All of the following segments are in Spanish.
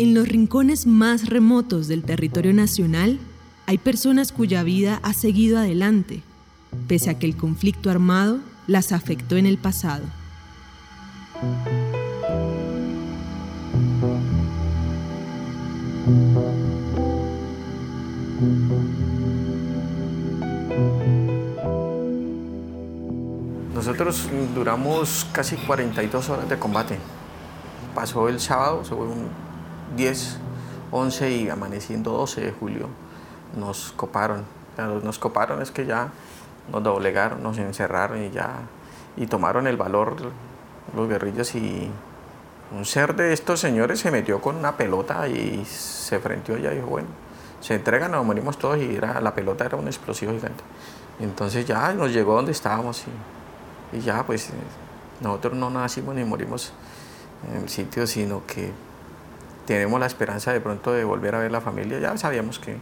En los rincones más remotos del territorio nacional hay personas cuya vida ha seguido adelante, pese a que el conflicto armado las afectó en el pasado. Nosotros duramos casi 42 horas de combate. Pasó el sábado, se fue un 10, 11 y amaneciendo 12 de julio. Nos coparon. Nos coparon es que ya nos doblegaron, nos encerraron y ya y tomaron el valor los guerrillos y un ser de estos señores se metió con una pelota y se frenteó y dijo, bueno, se entregan, nos morimos todos y era, la pelota era un explosivo gigante. Entonces ya nos llegó donde estábamos y, y ya pues nosotros no nacimos ni morimos en el sitio, sino que tenemos la esperanza de pronto de volver a ver la familia. Ya sabíamos que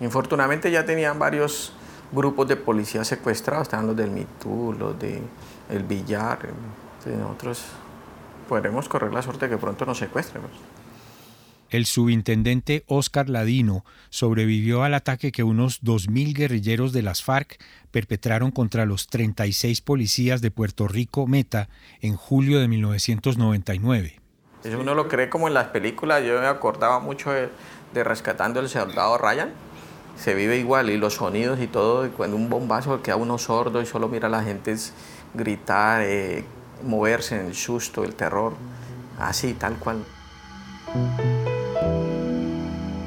infortunadamente ya tenían varios grupos de policías secuestrados, estaban los del MITU, los del el Villar, entonces nosotros podremos correr la suerte de que pronto nos secuestren. El subintendente Oscar Ladino sobrevivió al ataque que unos 2.000 guerrilleros de las FARC perpetraron contra los 36 policías de Puerto Rico Meta en julio de 1999. Eso uno lo cree como en las películas, yo me acordaba mucho de, Rescatando el Soldado Ryan, se vive igual y los sonidos y todo, y cuando un bombazo queda uno sordo y solo mira a la gente gritar, eh, moverse en el susto, el terror, así, tal cual.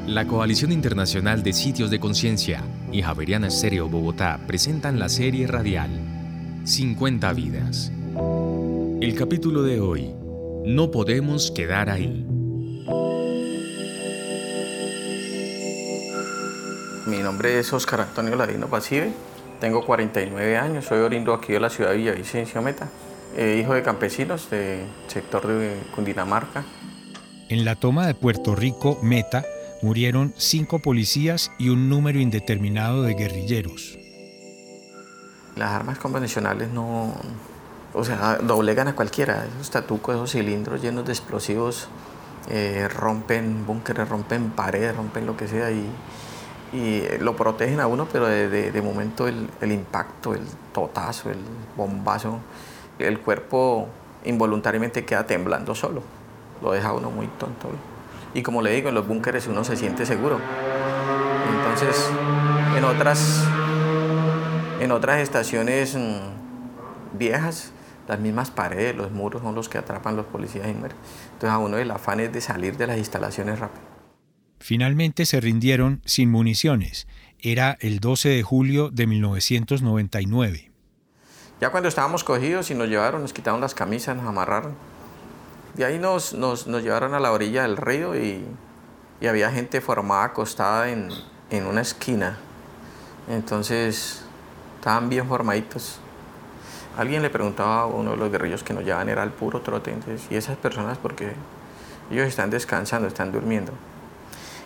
La Coalición Internacional de Sitios de Conciencia y Javeriana Estéreo Bogotá presentan la serie radial 50 vidas. El capítulo de hoy, No podemos quedar ahí. Mi nombre es Oscar Antonio Ladino Pasive, tengo 49 años, soy oriundo aquí de la ciudad de Villavicencio Meta. Eh, hijo de campesinos del sector de Cundinamarca. En la toma de Puerto Rico, Meta, murieron cinco policías y un número indeterminado de guerrilleros. Las armas convencionales no, o sea, doblegan a cualquiera. Esos tatucos, esos cilindros llenos de explosivos eh, rompen búnkeres, rompen paredes, rompen lo que sea y, y lo protegen a uno, pero de, de, momento el, el, impacto, el totazo, el bombazo el cuerpo involuntariamente queda temblando solo. Lo deja uno muy tonto. Y como le digo, en los búnkeres uno se siente seguro. Entonces, en otras, en otras estaciones mm, viejas, las mismas paredes, los muros son los que atrapan los policías y mueren. Entonces a uno el afán es de salir de las instalaciones rápido. Finalmente se rindieron sin municiones. Era el 12 de julio de 1999. Ya cuando estábamos cogidos y nos llevaron, nos quitaron las camisas, nos amarraron. De ahí nos, nos, nos llevaron a la orilla del río y, y había gente formada acostada en, en, una esquina. Entonces estaban bien formaditos. Alguien le preguntaba a uno de los guerrillos que nos llevaban, era el puro trote. Entonces, y esas personas, porque ellos están descansando, están durmiendo.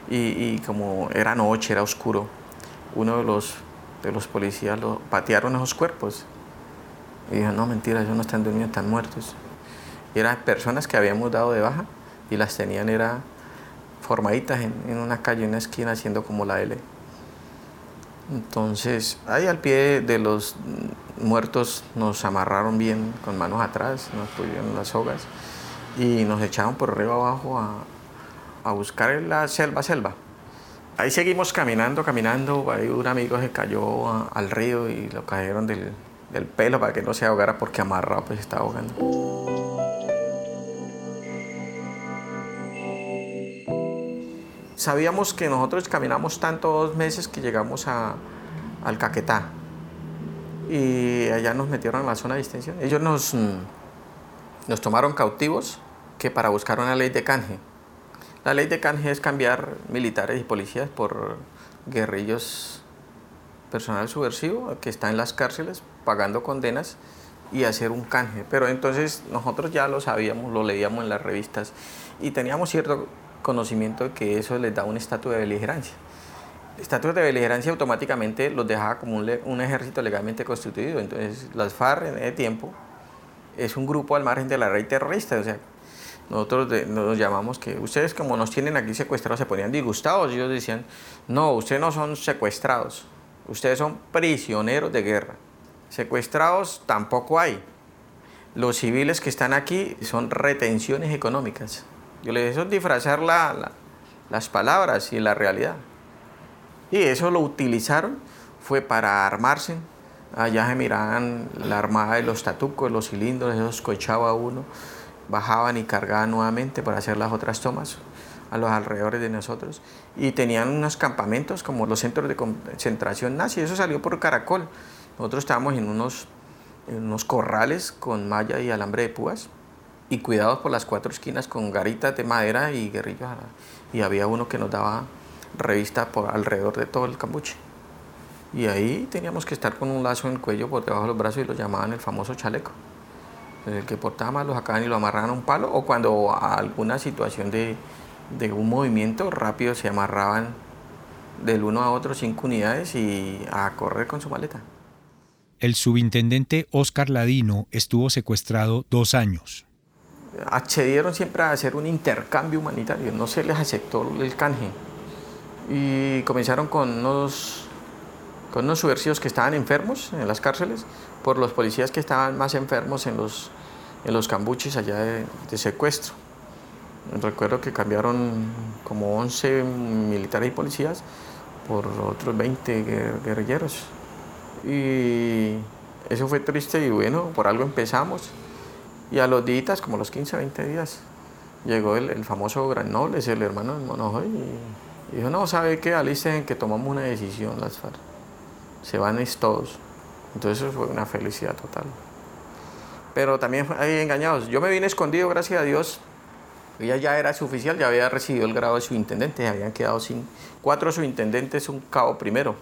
Y, y como era noche, era oscuro, uno de los, de los policías lo, patearon esos cuerpos y dijo, no, mentira, ellos no están durmiendo, están muertos. Y eran personas que habíamos dado de baja y las tenían era formaditas en, en una calle, en una esquina, haciendo como la L. Entonces, ahí al pie de los muertos nos amarraron bien con manos atrás, nos pusieron las sogas y nos echaron por arriba abajo a, a buscar la selva, selva. Ahí seguimos caminando, caminando, ahí un amigo se cayó al río y lo cayeron del, del pelo para que no se ahogara porque amarrado pues estaba ahogando. Sabíamos que nosotros caminamos tanto dos meses que llegamos a, al Caquetá y allá nos metieron en la zona de distensión. Ellos nos, mm, nos tomaron cautivos que para buscar una ley de canje. La ley de canje es cambiar militares y policías por guerrillos personal subversivo que está en las cárceles pagando condenas y hacer un canje. Pero entonces nosotros ya lo sabíamos, lo leíamos en las revistas y teníamos cierto conocimiento de que eso les da un estatus de beligerancia. El estatus de beligerancia automáticamente los dejaba como un, ejército legalmente constituido. Entonces las FARC en ese tiempo es un grupo al margen de la ley terrorista. O sea, nosotros nos llamamos que ustedes como nos tienen aquí secuestrados se ponían disgustados ellos decían, no, ustedes no son secuestrados, ustedes son prisioneros de guerra. Secuestrados tampoco hay. Los civiles que están aquí son retenciones económicas. Yo eso es disfrazar las palabras y la realidad. Y eso lo utilizaron, fue para armarse. Allá se miraban la armada de los tatucos, los cilindros, esos cochaba uno bajaban y cargaban nuevamente para hacer las otras tomas a los alrededores de nosotros. Y tenían unos campamentos como los centros de concentración nazi, eso salió por Caracol. Nosotros estábamos en unos corrales con malla y alambre de púas y cuidados por las cuatro esquinas con garitas de madera y guerrillos. Y había uno que nos daba revista por alrededor de todo el cambuche. Y ahí teníamos que estar con un lazo en el cuello por debajo de los brazos y lo llamaban el famoso chaleco el que portaba más lo sacaban y lo amarraban a un palo, o cuando a alguna situación de, de un movimiento rápido se amarraban del uno a otro cinco unidades y a correr con su maleta. El subintendente Oscar Ladino estuvo secuestrado dos años. Accedieron siempre a hacer un intercambio humanitario, no se les aceptó el canje. Y comenzaron con unos, con unos subversivos que estaban enfermos en las cárceles, por los policías que estaban más enfermos en los, en los cambuchis allá de, secuestro. Recuerdo que cambiaron como 11 militares y policías por otros 20 guerrilleros. Y eso fue triste y bueno, por algo empezamos. Y a los días, como los 15, 20 días, llegó el, famoso Gran Noble, el hermano del Monojoy, y, dijo, no, ¿sabe qué? Alicen que tomamos una decisión las FARC. Se van todos. Entonces eso fue una felicidad total. Pero también hay engañados. Yo me vine escondido, gracias a Dios. Ella ya era suboficial, ya había recibido el grado de subintendente, habían quedado sin cuatro subintendentes, un cabo primero.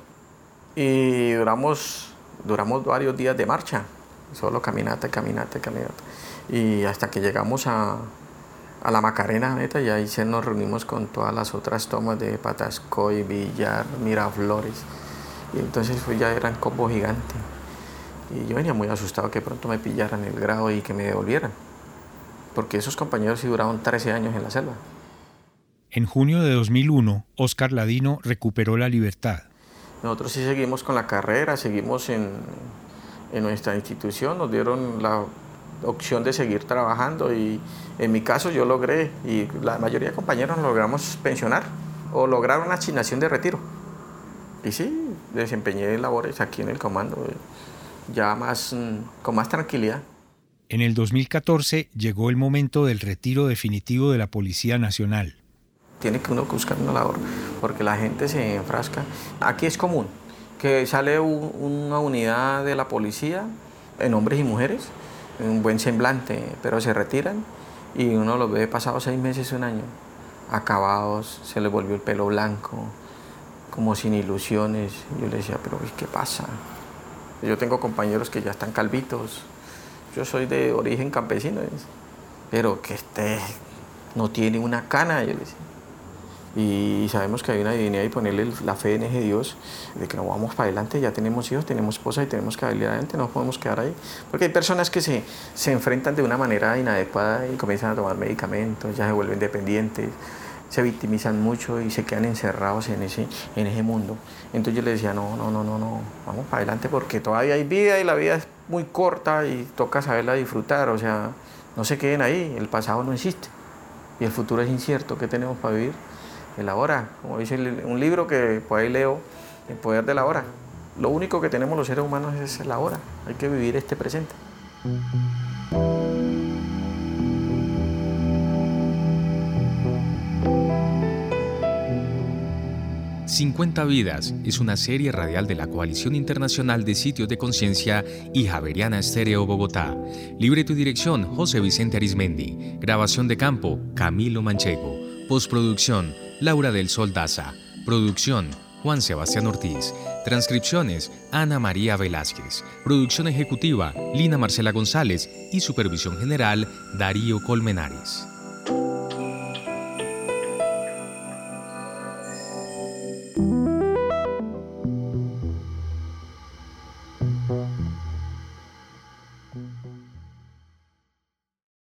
Y duramos, duramos varios días de marcha, solo caminata, caminata, caminata. Y hasta que llegamos a, a la Macarena, neta, y ahí se nos reunimos con todas las otras tomas de Patascoy, Villar, Miraflores. Y entonces pues, ya eran combo gigante. Y yo venía muy asustado que pronto me pillaran el grado y que me devolvieran. Porque esos compañeros sí duraron 13 años en la selva. En junio de 2001, Oscar Ladino recuperó la libertad. Nosotros sí seguimos con la carrera, seguimos en, en nuestra institución, nos dieron la opción de seguir trabajando y en mi caso yo logré, y la mayoría de compañeros logramos pensionar o lograr una asignación de retiro. Y sí, desempeñé labores aquí en el comando ya más, mm, con más tranquilidad. En el 2014 llegó el momento del retiro definitivo de la Policía Nacional. Tiene que uno buscar una labor, porque la gente se enfrasca. Aquí es común que sale una unidad de la policía en hombres y mujeres, un buen semblante, pero se retiran y uno los ve pasados seis meses, un año, acabados, se les volvió el pelo blanco, como sin ilusiones. Yo le decía, pero ¿qué pasa? Yo tengo compañeros que ya están calvitos. Yo soy de origen campesino, pero que este no tiene una cana, yo Y sabemos que hay una divinidad y ponerle la fe en ese Dios, de que no vamos para adelante, ya tenemos hijos, tenemos esposa y tenemos que salir adelante, no podemos quedar ahí. Porque hay personas que se, se enfrentan de una manera inadecuada y comienzan a tomar medicamentos, ya se vuelven dependientes se victimizan mucho y se quedan encerrados en ese, en ese mundo. Entonces yo le decía, no, no, no, no, no, vamos para adelante porque todavía hay vida y la vida es muy corta y toca saberla disfrutar, o sea, no se queden ahí, el pasado no existe y el futuro es incierto, ¿qué tenemos para vivir? El ahora, como dice un libro que por ahí leo, El poder de la hora. Lo único que tenemos los seres humanos es el ahora, hay que vivir este presente. 50 Vidas es una serie radial de la Coalición Internacional de Sitios de Conciencia y Javeriana Estéreo Bogotá. Libre tu dirección, José Vicente Arismendi. Grabación de campo, Camilo Manchego. Postproducción, Laura del Sol Daza. Producción, Juan Sebastián Ortiz. Transcripciones, Ana María Velázquez. Producción ejecutiva, Lina Marcela González. Y supervisión general, Darío Colmenares.